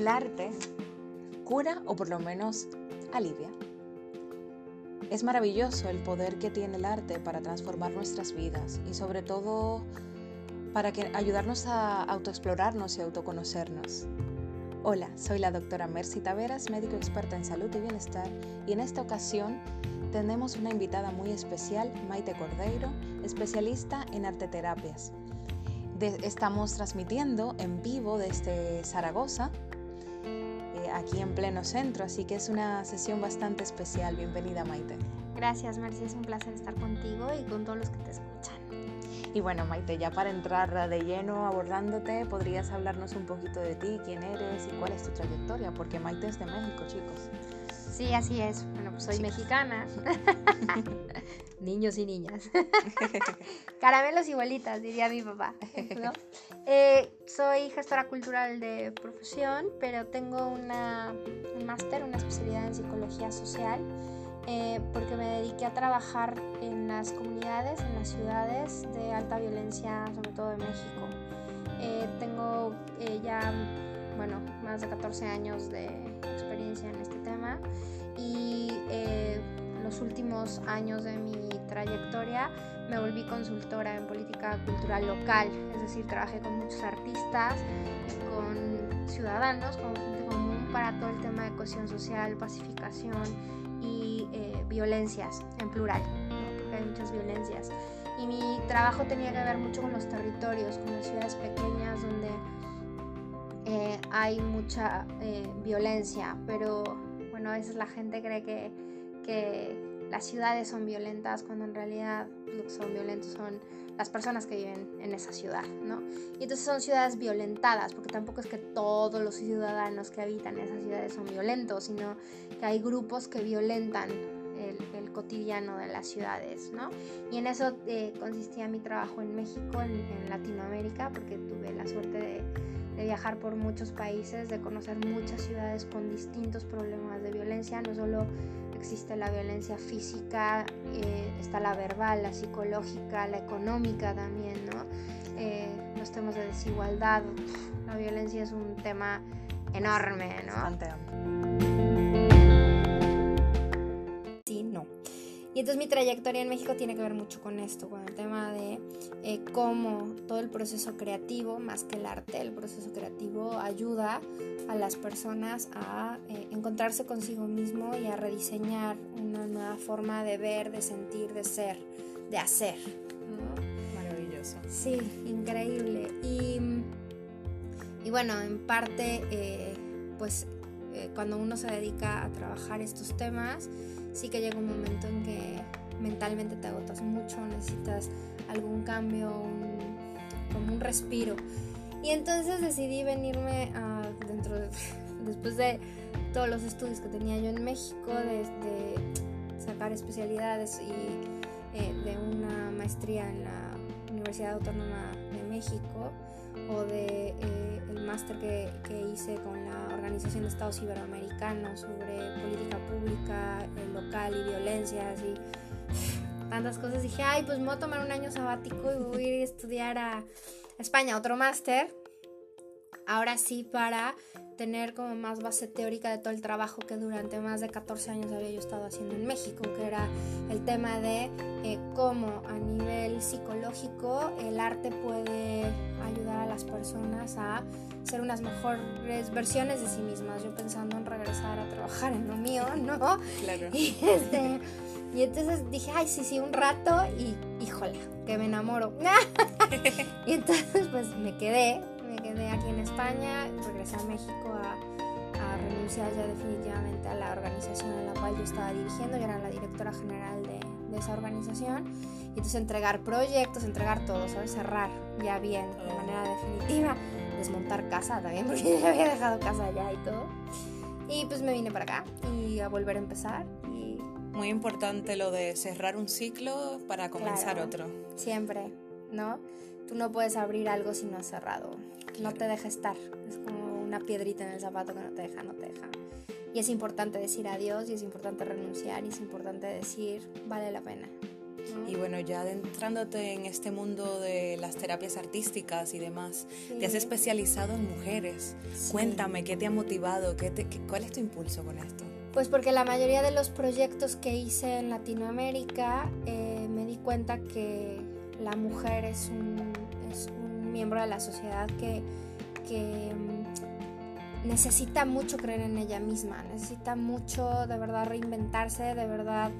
El arte cura o por lo menos alivia. Es maravilloso el poder que tiene el arte para transformar nuestras vidas y sobre todo para que, ayudarnos a autoexplorarnos y autoconocernos. Hola, soy la doctora Mercy Taveras, médico experta en salud y bienestar, y en esta ocasión tenemos una invitada muy especial, Maite Cordeiro, especialista en arteterapias. estamos transmitiendo en vivo desde Zaragoza, aquí en pleno centro, así que es una sesión bastante especial. Bienvenida, Maite. Gracias, Mercy, es un placer estar contigo y con todos los que te escuchan. Y bueno, Maite, ya para entrar de lleno abordándote, ¿podrías hablarnos un poquito de ti, quién eres y cuál es tu trayectoria? Porque Maite es de México, chicos. Sí, así es. Bueno, pues soy mexicana. Niños y niñas. Caramelos y bolitas, diría mi papá. Eh, soy gestora cultural de profesión, pero tengo una, un máster, una especialidad en psicología social, eh, porque me dediqué a trabajar en las comunidades, en las ciudades de alta violencia, sobre todo de México. Eh, tengo ya, bueno, más de 14 años de experiencia en este tema y los últimos años de mi trayectoria me volví consultora en política cultural local, es decir, trabajé con muchos artistas, con ciudadanos, con gente común para todo el tema de cohesión social, pacificación y eh, violencias en plural, porque hay muchas violencias. Y mi trabajo tenía que ver mucho con los territorios, con las ciudades pequeñas donde eh, hay mucha eh, violencia, pero bueno, a veces la gente cree que, que las ciudades son violentas cuando en realidad lo que son violentos son las personas que viven en esa ciudad, ¿no? Y entonces son ciudades violentadas, porque tampoco es que todos los ciudadanos que habitan en esas ciudades son violentos, sino que hay grupos que violentan el, cotidiano de las ciudades, ¿no? Y en eso eh, consistía mi trabajo en México, en, Latinoamérica, porque tuve la suerte de, de viajar por muchos países, de conocer muchas ciudades con distintos problemas de violencia, no solo existe la violencia física, eh, está la verbal, la psicológica, la económica también, ¿no? Eh, los temas de desigualdad, la violencia es un tema enorme, ¿no? Y entonces mi trayectoria en México tiene que ver mucho con esto, con el tema de eh, cómo todo el proceso creativo, más que el arte, el proceso creativo ayuda a las personas a eh, encontrarse consigo mismo y a rediseñar una nueva forma de ver, de sentir, de ser, de hacer. Maravilloso. Sí, increíble. Y, y bueno, en parte, eh, pues cuando uno se dedica a trabajar estos temas, sí que llega un momento en que mentalmente te agotas mucho, necesitas algún cambio, como un respiro. Y entonces decidí venirme a, dentro de, después de todos los estudios que tenía yo en México, de, sacar especialidades y eh, de una maestría en la Universidad Autónoma de México o de eh, el máster que, que hice con la Organización de Estados Iberoamericanos sobre política pública eh, local y violencias y tantas cosas. Dije, ay, pues me voy a tomar un año sabático y voy a ir a estudiar a España otro máster. Ahora sí para tener como más base teórica de todo el trabajo que durante más de 14 años había yo estado haciendo en México, que era el tema de eh, cómo a nivel psicológico el arte puede ayudar a las personas a ser unas mejores versiones de sí mismas. Yo pensando en regresar a trabajar en lo mío, ¿no? Claro. Y, este, y entonces dije, ay, sí, sí, un rato y híjole, que me enamoro. y entonces pues me quedé me quedé aquí en España, regresé a México a, renunciar ya definitivamente a la organización en la cual yo estaba dirigiendo, yo era la directora general de, esa organización, y entonces entregar proyectos, entregar todo, ¿sabes? Cerrar ya bien, de manera definitiva, desmontar casa también, porque ya había dejado casa allá y todo. Y pues me vine para acá y a volver a empezar. Y... Muy importante lo de cerrar un ciclo para comenzar otro. Siempre, ¿no? Tú no puedes abrir algo si no has cerrado no te deja estar. Es como una piedrita en el zapato que no te deja, no te deja. Y es importante decir adiós y es importante renunciar y es importante decir, vale la pena. Y bueno, ya adentrándote en este mundo de las terapias artísticas y demás, te has especializado en mujeres. Cuéntame, ¿qué te ha motivado? ¿Qué ¿Cuál es tu impulso con esto? Pues porque la mayoría de los proyectos que hice en Latinoamérica eh, me di cuenta que la mujer es un, es un miembro de la sociedad que, que mm, necesita mucho creer en ella misma, necesita mucho de verdad reinventarse, de verdad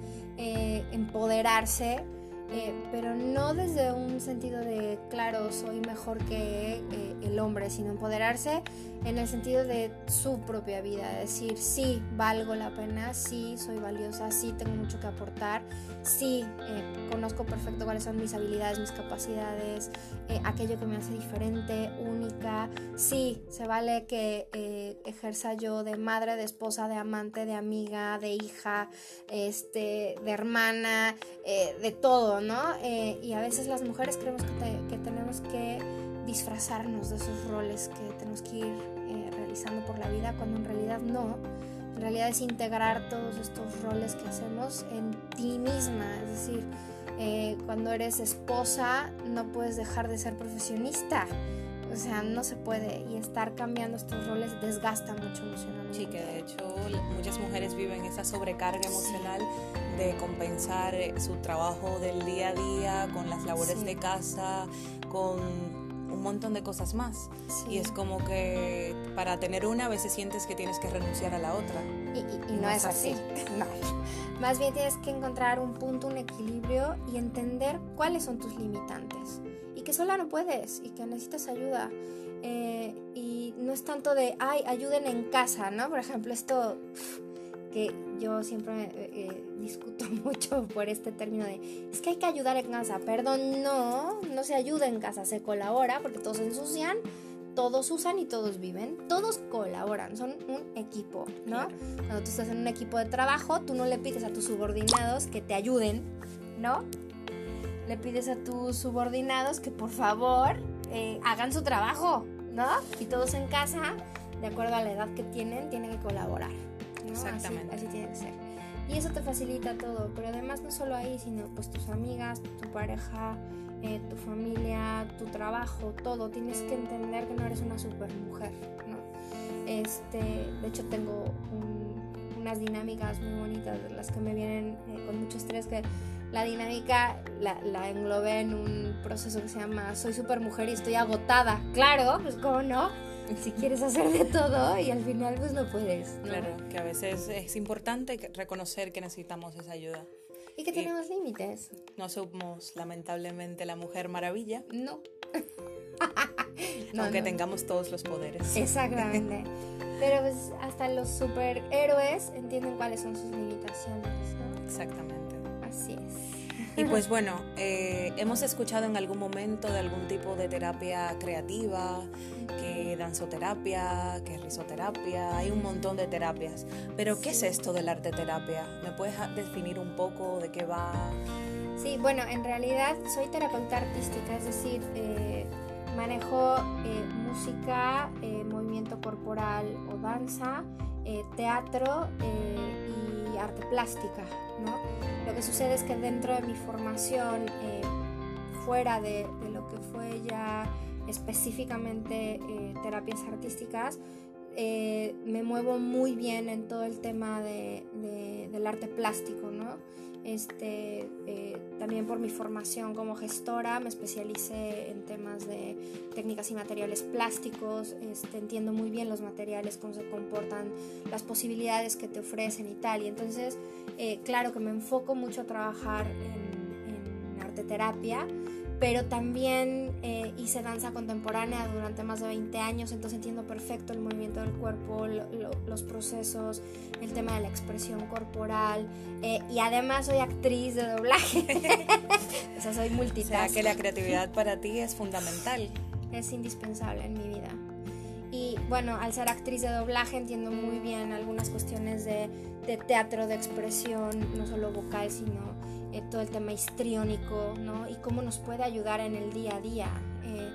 eh, empoderarse eh, pero no desde un sentido de, claro, soy mejor que eh, el hombre, sino empoderarse en el sentido de su propia vida, decir, sí, valgo la pena, sí, soy valiosa, sí, tengo mucho que aportar, sí, eh, conozco perfecto cuáles son mis habilidades, mis capacidades, aquello que me hace diferente, única, sí, se vale que ejerza yo de madre, de esposa, de amante, de amiga, de hija, este, de hermana, de todo, eh, y a veces las mujeres creemos que, tenemos que disfrazarnos de esos roles que tenemos que ir eh, realizando por la vida, cuando en realidad no. En realidad es integrar todos estos roles que hacemos en ti misma. Es decir, eh, cuando eres esposa no puedes dejar de ser profesionista. O sea, no se puede y estar cambiando estos roles desgasta mucho emocionalmente. Sí, que de hecho muchas mujeres viven esa sobrecarga emocional de compensar eh, su trabajo del día a día con las labores de casa, con un montón de cosas más. Y es como que para tener una a veces sientes que tienes que renunciar a la otra. Y, no, es así. no. Más bien tienes que encontrar un punto, un equilibrio y entender cuáles son tus limitantes y que sola no puedes y que necesitas ayuda. Eh, y no es tanto de, ay, ayuden en casa, ¿no? Por ejemplo, esto que yo siempre eh, eh, discuto mucho por este término de, es que hay que ayudar en casa. Perdón, no, no se ayuda en casa, se colabora porque todos se ensucian, todos usan y todos viven, todos colaboran, son un equipo, ¿no? Cuando tú estás en un equipo de trabajo, tú no le pides a tus subordinados que te ayuden, ¿no? Le pides a tus subordinados que por favor eh, hagan su trabajo, ¿no? Y todos en casa, de acuerdo a la edad que tienen, tienen que colaborar. Exactamente. Así, tiene que ser. Y eso te facilita todo, pero además no solo ahí, sino pues tus amigas, tu pareja, eh, tu familia, tu trabajo, todo. Tienes que entender que no eres una super mujer, ¿no? Este, de hecho tengo unas dinámicas muy bonitas de las que me vienen eh, con mucho estrés que la dinámica la, la, englobé en un proceso que se llama Soy super mujer y estoy agotada. Claro, pues cómo no, si quieres hacer de todo y al final pues no puedes. Claro, que a veces es importante reconocer que necesitamos esa ayuda. Y que tenemos límites. No somos lamentablemente la mujer maravilla. No. aunque tengamos todos los poderes. Exactamente. Pero pues hasta los superhéroes entienden cuáles son sus limitaciones, ¿no? Exactamente. Así es. Y pues bueno, eh, hemos escuchado en algún momento de algún tipo de terapia creativa, que danzoterapia, que risoterapia, hay un montón de terapias. Pero ¿qué es esto del arte terapia? ¿Me puedes definir un poco de qué va? Sí, bueno, en realidad soy terapeuta artística, es decir, eh, manejo eh, música, movimiento corporal o danza, teatro y arte plástica, ¿no? Lo que sucede es que dentro de mi formación, eh, fuera de, lo que fue ya específicamente eh, terapias artísticas, eh, me muevo muy bien en todo el tema del arte plástico, ¿no? Este, también por mi formación como gestora me especialicé en temas de técnicas y materiales plásticos, este, entiendo muy bien los materiales, cómo se comportan, las posibilidades que te ofrecen y tal. Y entonces, eh, claro que me enfoco mucho a trabajar en, en arte terapia, pero también eh, hice danza contemporánea durante más de 20 años, entonces entiendo perfecto el movimiento del cuerpo, los procesos, el tema de la expresión corporal eh, y además soy actriz de doblaje, o sea, soy multitask. O sea, que la creatividad para ti es fundamental. Es indispensable en mi vida. Y bueno, al ser actriz de doblaje entiendo muy bien algunas cuestiones de, de teatro, de expresión, no solo vocal, sino eh, todo el tema histriónico, ¿no? Y cómo nos puede ayudar en el día a día. Eh,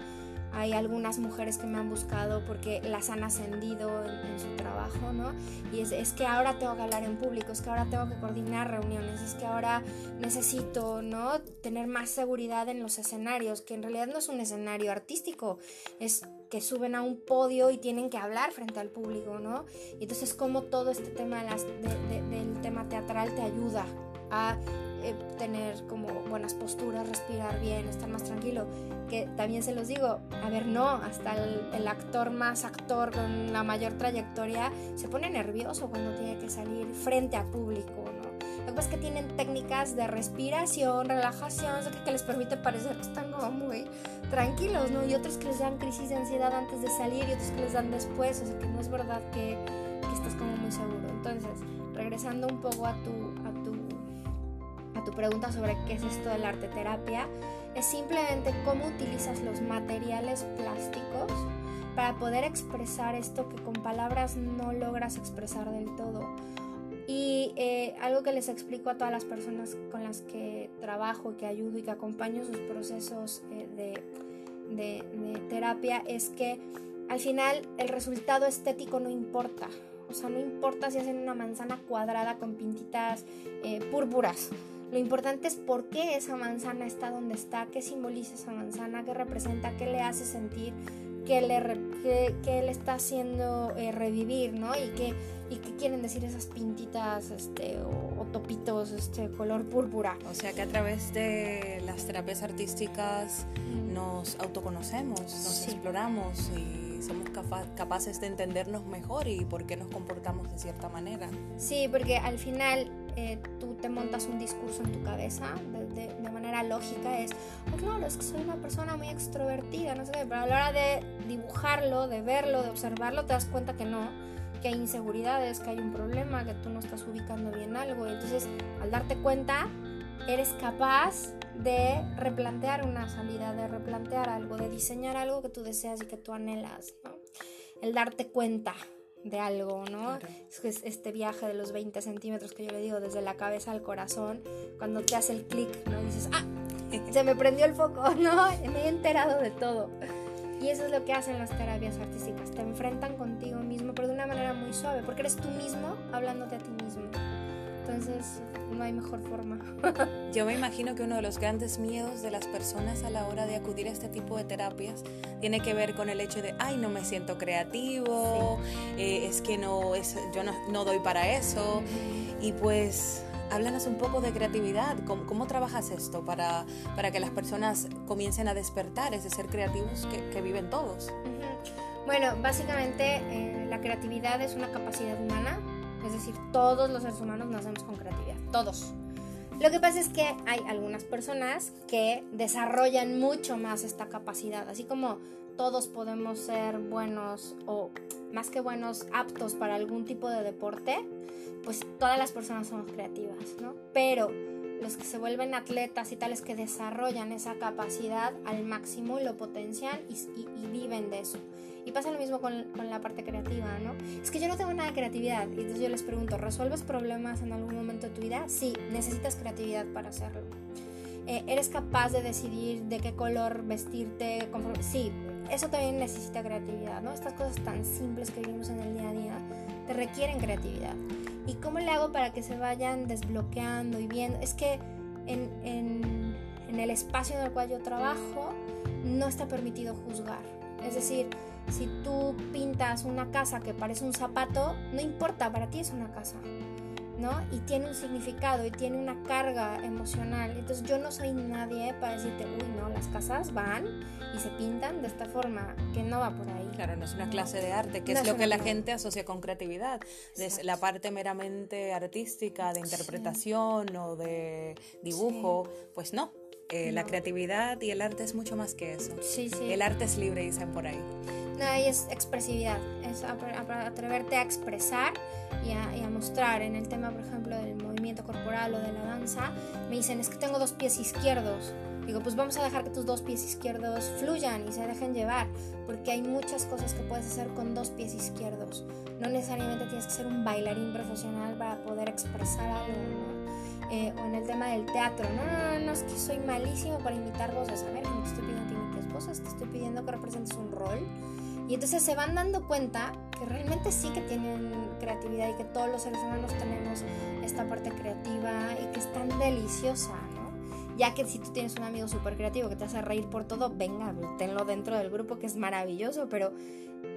hay algunas mujeres que me han buscado porque las han ascendido en, su trabajo, ¿no? Y es, es, que ahora tengo que hablar en público, es que ahora tengo que coordinar reuniones, es que ahora necesito, ¿no? Tener más seguridad en los escenarios, que en realidad no es un escenario artístico, es que suben a un podio y tienen que hablar frente al público, ¿no? Y entonces como todo este tema de las, del tema teatral te ayuda a eh, tener como buenas posturas, respirar bien, estar más tranquilo. Que también se los digo, a ver, no, hasta el, actor más actor con la mayor trayectoria se pone nervioso cuando tiene que salir frente a público, ¿no? Lo que pasa es que tienen técnicas de respiración, relajación, que, les permite parecer que están como muy tranquilos, ¿no? Y otros que les dan crisis de ansiedad antes de salir y otros que les dan después, o sea que no es verdad que, que estás como muy seguro. Entonces, regresando un poco a tu, tu pregunta sobre qué es esto de la arte terapia, es simplemente cómo utilizas los materiales plásticos para poder expresar esto que con palabras no logras expresar del todo. Y eh, algo que les explico a todas las personas con las que trabajo, que ayudo y que acompaño sus procesos eh, de, terapia es que al final el resultado estético no importa. O sea, no importa si hacen una manzana cuadrada con pintitas eh, púrpuras. Lo importante es por qué esa manzana está donde está, qué simboliza esa manzana, qué representa, qué le hace sentir, qué le, qué, le está haciendo eh, revivir, ¿no? Y qué, y qué quieren decir esas pintitas este, o, topitos este, color púrpura. O sea que a través de las terapias artísticas nos autoconocemos, nos exploramos y somos capaces de entendernos mejor y por qué nos comportamos de cierta manera. Sí, porque al final eh, tú te montas un discurso en tu cabeza de, manera lógica, es, oh, claro, es que soy una persona muy extrovertida, no sé pero a la hora de dibujarlo, de verlo, de observarlo, te das cuenta que no, que hay inseguridades, que hay un problema, que tú no estás ubicando bien algo. Entonces, al darte cuenta, eres capaz de replantear una salida, de replantear algo, de diseñar algo que tú deseas y que tú anhelas, ¿no? El darte cuenta de algo, ¿no? Es este viaje de los 20 centímetros que yo le digo desde la cabeza al corazón, cuando te hace el clic, ¿no? dices, ah, se me prendió el foco, ¿no? Me he enterado de todo. Y eso es lo que hacen las terapias artísticas, te enfrentan contigo mismo, pero de una manera muy suave, porque eres tú mismo hablándote a ti mismo. Entonces, no hay mejor forma. Yo me imagino que uno de los grandes miedos de las personas a la hora de acudir a este tipo de terapias tiene que ver con el hecho de, ay, no me siento creativo, eh, es que no, es, yo no, doy para eso. Y pues háblanos un poco de creatividad. ¿Cómo, trabajas esto para, para, que las personas comiencen a despertar ese ser creativos que, viven todos? Bueno, básicamente eh, la creatividad es una capacidad humana todos los seres humanos nacemos con creatividad, todos. Lo que pasa es que hay algunas personas que desarrollan mucho más esta capacidad, así como todos podemos ser buenos o más que buenos, aptos para algún tipo de deporte, pues todas las personas somos creativas, ¿no? Pero los que se vuelven atletas y tales que desarrollan esa capacidad al máximo y lo potencian y viven de eso. Y pasa lo mismo con, la parte creativa, ¿no? Es que yo no tengo nada de creatividad. Y entonces yo les pregunto, ¿resuelves problemas en algún momento de tu vida? Sí, necesitas creatividad para hacerlo. Eh, ¿Eres capaz de decidir de qué color vestirte? Sí, eso también necesita creatividad, ¿no? Estas cosas tan simples que vivimos en el día a día te requieren creatividad. ¿Y cómo le hago para que se vayan desbloqueando y viendo? Es que en, en, en el espacio en el cual yo trabajo no está permitido juzgar. Es decir, si tú pintas una casa que parece un zapato, no importa, para ti es una casa, ¿no? Y tiene un significado y tiene una carga emocional. Entonces yo no soy nadie para decirte, uy, no, las casas van y se pintan de esta forma, que no va por ahí. Claro, no es una clase de arte, que es lo que la gente asocia con creatividad. Desde la parte meramente artística, de interpretación o de dibujo, pues no. Eh, la creatividad y el arte es mucho más que eso. Sí, sí. El arte es libre, dicen por ahí. No, ahí es expresividad, es atreverte a expresar y a, mostrar. En el tema, por ejemplo, del movimiento corporal o de la danza, me dicen, es que tengo dos pies izquierdos. Digo, pues vamos a dejar que tus dos pies izquierdos fluyan y se dejen llevar, porque hay muchas cosas que puedes hacer con dos pies izquierdos. No necesariamente tienes que ser un bailarín profesional para poder expresar algo, eh, o en el tema del teatro, no, no, no, es que soy malísimo para imitar voces. A ver, no te estoy pidiendo que imites voces, te estoy pidiendo que representes un rol. Y entonces se van dando cuenta que realmente sí que tienen creatividad y que todos los seres humanos tenemos esta parte creativa y que es tan deliciosa, ¿no? Ya que si tú tienes un amigo súper creativo que te hace reír por todo, venga, tenlo dentro del grupo que es maravilloso, pero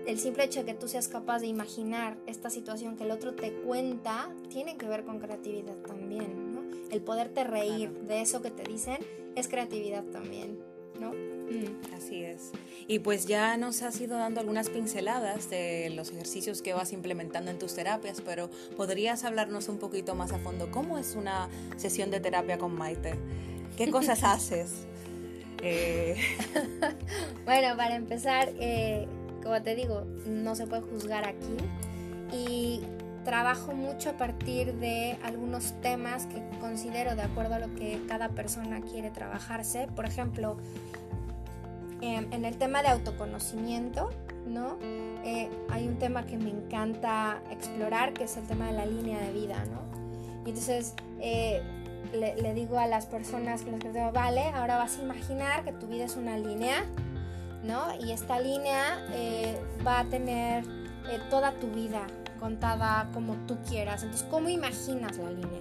el simple hecho de que tú seas capaz de imaginar esta situación que el otro te cuenta tiene que ver con creatividad también, ¿no? El poderte reír de eso que te dicen es creatividad también, ¿no? Mm, así es. Y pues ya nos has ido dando algunas pinceladas de los ejercicios que vas implementando en tus terapias, pero ¿podrías hablarnos un poquito más a fondo? ¿Cómo es una sesión de terapia con Maite? ¿Qué cosas haces? Eh, bueno, para empezar, eh, como te digo, no se puede juzgar aquí. Y trabajo mucho a partir de algunos temas que considero de acuerdo a lo que cada persona quiere trabajarse. Por ejemplo, Em, en el tema de autoconocimiento, ¿no? Eh, hay un tema que me encanta explorar, que es el tema de la línea de vida, ¿no? Y entonces eh, le, digo a las personas que les digo, vale, ahora vas a imaginar que tu vida es una línea, ¿no? Y esta línea eh, va a tener toda tu vida contada como tú quieras. Entonces, ¿cómo imaginas la línea?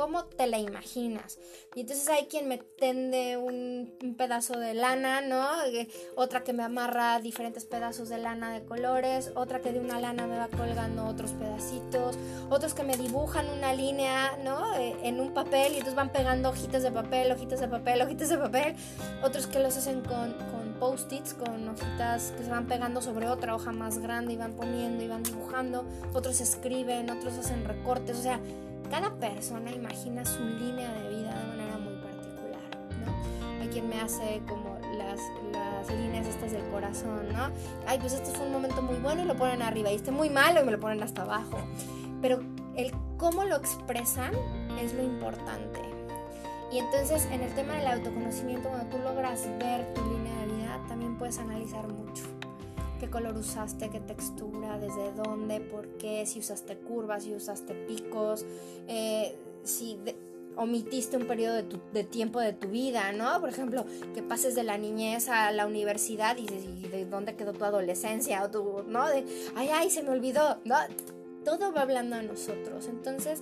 cómo te la imaginas. Y entonces hay quien me tende un, pedazo de lana, ¿no? Otra que me amarra diferentes pedazos de lana de colores, otra que de una lana me va colgando otros pedacitos, otros que me dibujan una línea, ¿no? Eh, en un papel y entonces van pegando hojitas de papel, hojitas de papel, hojitas de papel, otros que los hacen con post-its, con hojitas que se van pegando sobre otra hoja más grande y van poniendo y van dibujando, otros escriben, otros hacen recortes, o sea, cada persona imagina su línea de vida de manera muy particular, ¿no? Hay quien me hace como las, las líneas estas del corazón, ¿no? Ay, pues este fue un momento muy bueno y lo ponen arriba, y este muy malo y me lo ponen hasta abajo. Pero el cómo lo expresan es lo importante. Y entonces en el tema del autoconocimiento, cuando tú logras ver tu línea también puedes analizar mucho qué color usaste, qué textura, desde dónde, por qué, si usaste curvas, si usaste picos, eh, si omitiste un periodo de, tiempo de tu vida, ¿no? Por ejemplo, que pases de la niñez a la universidad y, de dónde quedó tu adolescencia o tu, ¿no? De, ay, ay, se me olvidó, ¿no? Todo va hablando a nosotros. Entonces,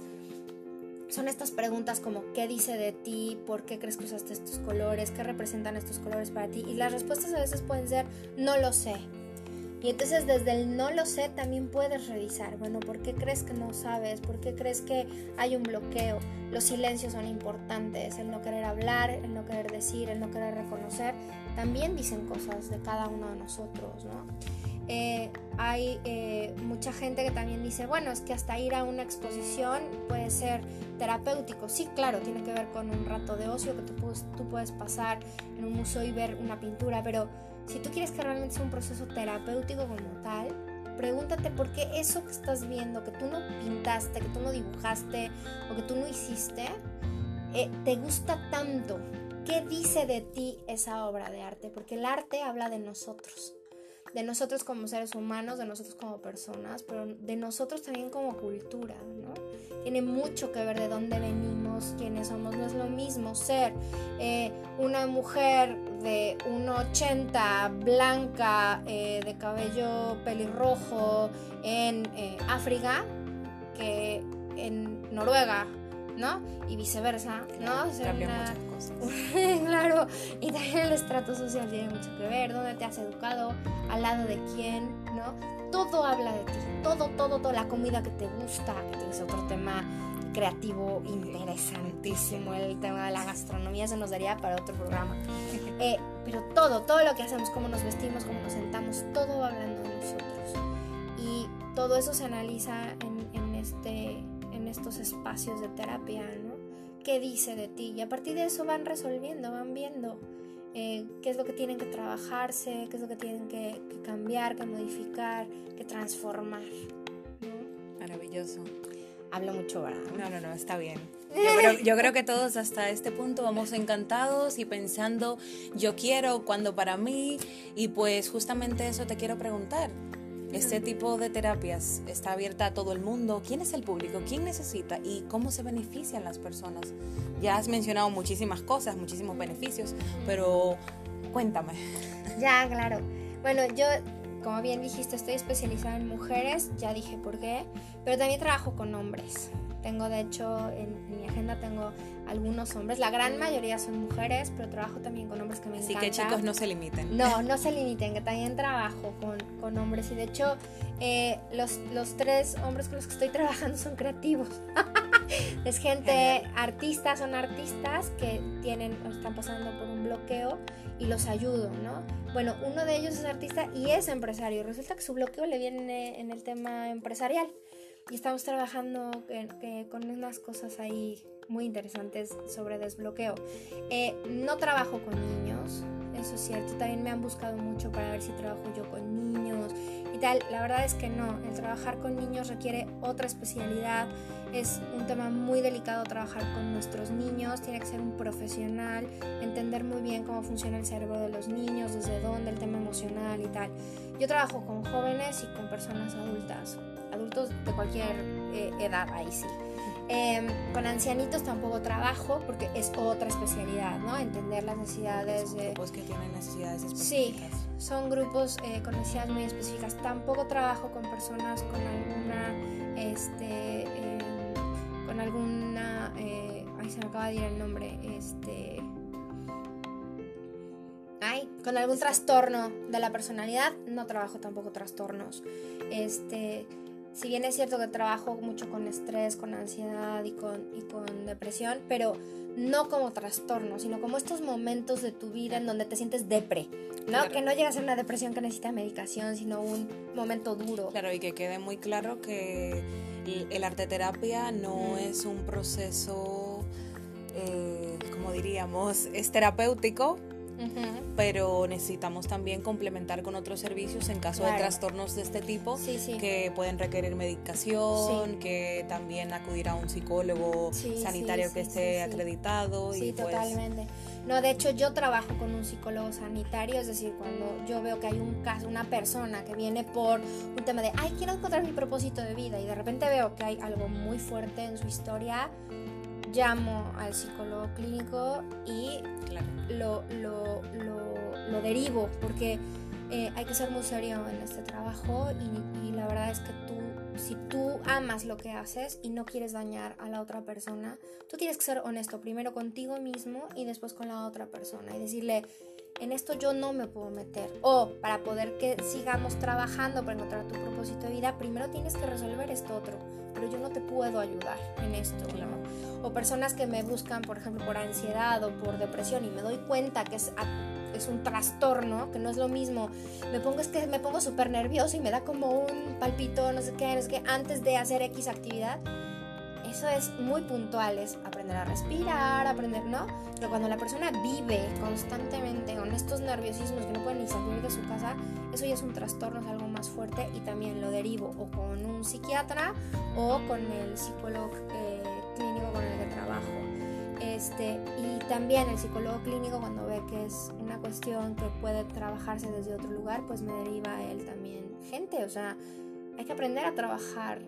son estas preguntas como ¿qué dice de ti? ¿Por qué crees que usaste estos colores? ¿Qué representan estos colores para ti? Y las respuestas a veces pueden ser no lo sé, y entonces desde el no lo sé también puedes revisar, bueno, ¿por qué crees que no sabes? ¿Por qué crees que hay un bloqueo? Los silencios son importantes, el no querer hablar, el no querer decir, el no querer reconocer, también dicen cosas de cada uno de nosotros, ¿no? Eh, hay eh, mucha gente que también dice, bueno, es que hasta ir a una exposición puede ser terapéutico. Sí, claro, tiene que ver con un rato de ocio que tú, puedes pasar en un museo y ver una pintura, pero si tú quieres que realmente sea un proceso terapéutico como tal, pregúntate por qué eso que estás viendo, que tú no pintaste, que tú no dibujaste o que tú no hiciste, eh, te gusta tanto. ¿Qué dice de ti esa obra de arte? Porque el arte habla de nosotros de nosotros como seres humanos, de nosotros como personas, pero de nosotros también como cultura, ¿no? Tiene mucho que ver de dónde venimos, quiénes somos. No es lo mismo ser eh, una mujer de 1,80, blanca, eh, de cabello pelirrojo en eh, África, que en Noruega, ¿no? Y viceversa, ¿no? muchas claro, y también el estrato social tiene mucho que ver, dónde te has educado, al lado de quién, ¿no? Todo habla de ti, todo, todo, todo, la comida que te gusta, que es otro tema creativo interesantísimo, el tema de la gastronomía se nos daría para otro programa. Eh, pero todo, todo lo que hacemos, cómo nos vestimos, cómo nos sentamos, todo va hablando de nosotros. Y todo eso se analiza en, en este estos espacios de terapia, ¿no? ¿Qué dice de ti? Y a partir de eso van resolviendo, van viendo eh, qué es lo que tienen que trabajarse, qué es lo que tienen que, cambiar, que modificar, que transformar. Maravilloso. Hablo mucho, ¿verdad? No, no, no, está bien. Yo creo, yo creo, que todos hasta este punto vamos encantados y pensando, yo quiero, cuando para mí, y pues justamente eso te quiero preguntar. Este tipo de terapias está abierta a todo el mundo. ¿Quién es el público? ¿Quién necesita? ¿Y cómo se benefician las personas? Ya has mencionado muchísimas cosas, muchísimos beneficios, pero cuéntame. Ya, claro. Bueno, yo, como bien dijiste, estoy especializada en mujeres, ya dije por qué, pero también trabajo con hombres. Tengo, de hecho, en, mi agenda tengo algunos hombres. La gran mayoría son mujeres, pero trabajo también con hombres que me. Así que chicos, no se limiten. No, no se limiten, que también trabajo con, con hombres. Y de hecho, eh, los, los tres hombres con los que estoy trabajando son creativos. es gente artista, son artistas que tienen, están pasando por un bloqueo y los ayudo, ¿no? Bueno, uno de ellos es artista y es empresario. Resulta que su bloqueo le viene en el tema empresarial y estamos trabajando con unas cosas ahí muy interesantes sobre desbloqueo. Eh, no trabajo con niños, eso es cierto. También me han buscado mucho para ver si trabajo yo con niños y tal. La verdad es que no. El trabajar con niños requiere otra especialidad. Es un tema muy delicado trabajar con nuestros niños. Tiene que ser un profesional, entender muy bien cómo funciona el cerebro de los niños, desde dónde, el tema emocional y tal. Yo trabajo con jóvenes y con personas adultas adultos de cualquier eh, edad, ahí sí. Em, con ancianitos tampoco trabajo porque es otra especialidad, ¿no? Entender las necesidades de... Grupos que tienen necesidades específicas. Sí, son grupos eh, con necesidades muy específicas. Tampoco trabajo con personas con alguna, este, em, con alguna, eh, ay, se me acaba de ir el nombre, este... Ay, con algún trastorno de la personalidad, no trabajo tampoco trastornos. Este, si bien es cierto que trabajo mucho con estrés, con ansiedad y con, y con depresión, pero no como trastorno, sino como estos momentos de tu vida en donde te sientes depre, ¿no? Que no llega a ser una depresión que necesita medicación, sino un momento duro. Claro, y que quede muy claro que el, arte terapia no es un proceso, eh, como diríamos, es terapéutico, pero necesitamos también complementar con otros servicios en caso de trastornos de este tipo que pueden requerir medicación, que también acudir a un psicólogo sanitario que esté acreditado. Sí, pues totalmente. No, de hecho yo trabajo con un psicólogo sanitario, es decir, cuando yo veo que hay un caso, una persona que viene por un tema de, ay, quiero encontrar mi propósito de vida y de repente veo que hay algo muy fuerte en su historia, llamo al psicólogo clínico y lo, lo, lo, derivo, porque eh, hay que ser muy serio en este trabajo y, la verdad es que tú, si tú amas lo que haces y no quieres dañar a la otra persona, tú tienes que ser honesto primero contigo mismo y después con la otra persona y decirle, en esto yo no me puedo meter. O para poder que sigamos trabajando para encontrar tu propósito de vida, primero tienes que resolver esto otro. Pero yo no te puedo ayudar en esto. O personas que me buscan, por ejemplo, por ansiedad o por depresión y me doy cuenta que es, es un trastorno, que no es lo mismo. Me pongo, es que me pongo súper nervioso y me da como un palpito, no sé qué, no sé qué, antes de hacer X actividad eso es muy puntual, es aprender a respirar, aprender, ¿no? Pero cuando la persona vive constantemente con estos nerviosismos que no pueden ni salir de su casa, eso ya es un trastorno, es algo más fuerte y también lo derivo o con un psiquiatra o con el psicólogo eh, clínico con el que trabajo. Este, y también el psicólogo clínico cuando ve que es una cuestión que puede trabajarse desde otro lugar, pues me deriva a él también gente, o sea, hay que aprender a trabajar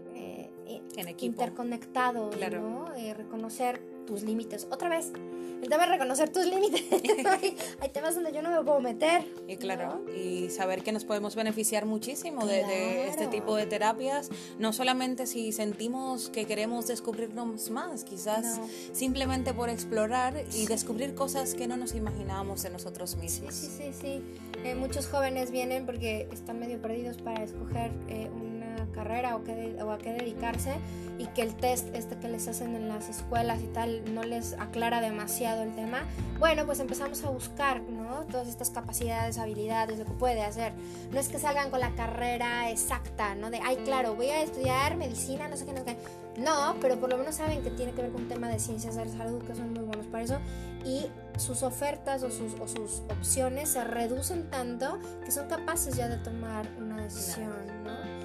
en equipo. interconectado, ¿no? Eh, reconocer tus límites. Otra vez, el tema es reconocer tus límites. hay, temas donde yo no me puedo meter. Y claro, y saber que nos podemos beneficiar muchísimo de, este tipo de terapias, no solamente si sentimos que queremos descubrirnos más, quizás simplemente por explorar y descubrir cosas que no nos imaginábamos de nosotros mismos. Sí, sí, sí, sí. Eh, muchos jóvenes vienen porque están medio perdidos para escoger eh, un carrera o, qué, o a qué dedicarse y que el test este que les hacen en las escuelas y tal no les aclara demasiado el tema, bueno, pues empezamos a buscar, ¿no? Todas estas capacidades, habilidades, lo que puede hacer. No es que salgan con la carrera exacta, ¿no? De, ay, claro, voy a estudiar medicina, no sé qué, no sé qué. No, pero por lo menos saben que tiene que ver con un tema de ciencias de salud, que son muy buenos para eso. Y sus ofertas o sus, o sus opciones se reducen tanto que son capaces ya de tomar una decisión, ¿no?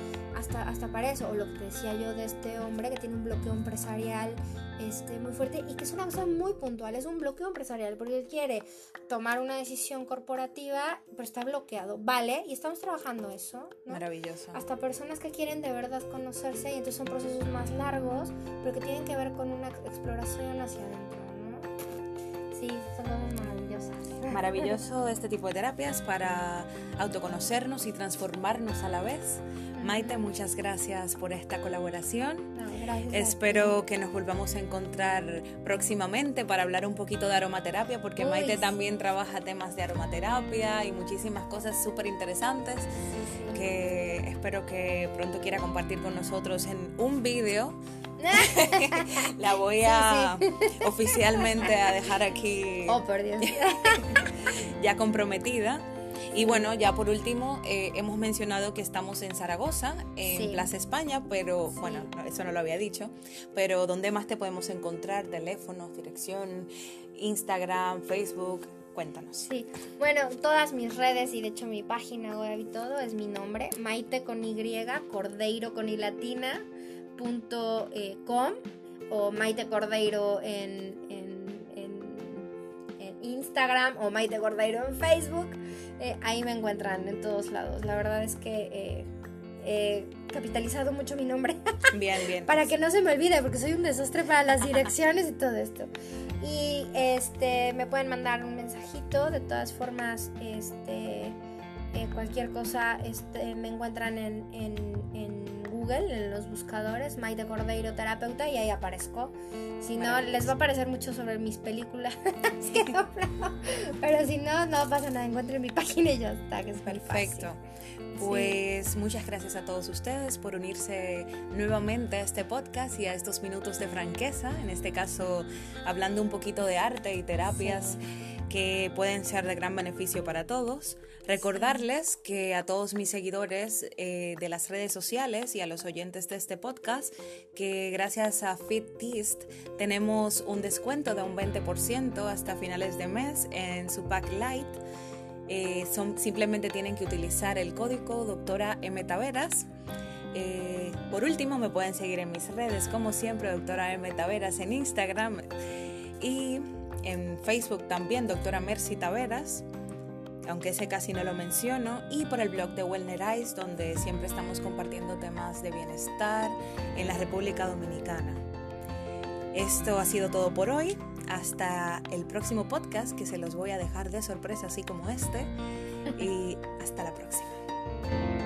Hasta, hasta para eso, o lo que decía yo de este hombre que tiene un bloqueo empresarial este, muy fuerte y que es una cosa muy puntual, es un bloqueo empresarial porque él quiere tomar una decisión corporativa, pero está bloqueado, ¿vale? Y estamos trabajando eso, Maravilloso. Hasta personas que quieren de verdad conocerse y entonces son procesos más largos, pero que tienen que ver con una exploración hacia adentro, ¿no? Sí, son cosas maravillosas. Maravilloso este tipo de terapias para autoconocernos y transformarnos a la vez. Maite, muchas gracias por esta colaboración. Espero que nos volvamos a encontrar próximamente para hablar un poquito de aromaterapia, porque Maite también trabaja temas de aromaterapia y muchísimas cosas súper interesantes que espero que pronto quiera compartir con nosotros en un vídeo. la voy a oficialmente a dejar aquí. Oh, por Dios. ya comprometida. Y bueno, ya por último, eh, hemos mencionado que estamos en Zaragoza, en Plaza España, pero bueno, eso no lo había dicho. Pero ¿dónde más te podemos encontrar? Teléfonos, dirección, Instagram, Facebook. Cuéntanos. Sí, bueno, todas mis redes y de hecho mi página web y todo es mi nombre, Maite con Y, Cordeiro con I latina, punto, eh, com, o Maite Cordeiro en, Instagram o Maite Cordeiro en Facebook. Eh, ahí me encuentran en todos lados. La verdad es que eh, he capitalizado mucho mi nombre. Bien, bien. para que no se me olvide, porque soy un desastre para las direcciones y todo esto. Y este, me pueden mandar un mensajito. De todas formas, este, eh, cualquier cosa este, me encuentran en, en, en los buscadores, Maite Cordeiro Terapeuta, y ahí aparezco. Si no, les va a aparecer mucho sobre mis películas Pero si no, no pasa nada. Encuentren mi página y ya está, que es Perfecto. Pues muchas gracias a todos ustedes por unirse nuevamente a este podcast y a estos minutos de franqueza, en este caso hablando un poquito de arte y terapias que pueden ser de gran beneficio para todos. Recordarles que a todos mis seguidores eh, de las redes sociales y a los oyentes de este podcast, que gracias a FitTist tenemos un descuento de un 20% hasta finales de mes en su pack light. Eh, son, simplemente tienen que utilizar el código doctora M. Taveras. Eh, por último, me pueden seguir en mis redes, como siempre, doctora M. Taveras en Instagram y en Facebook también, doctora Mercy Taveras aunque ese casi no lo menciono, y por el blog de Wellnerize, donde siempre estamos compartiendo temas de bienestar en la República Dominicana. Esto ha sido todo por hoy. Hasta el próximo podcast que se los voy a dejar de sorpresa así como este. Y hasta la próxima.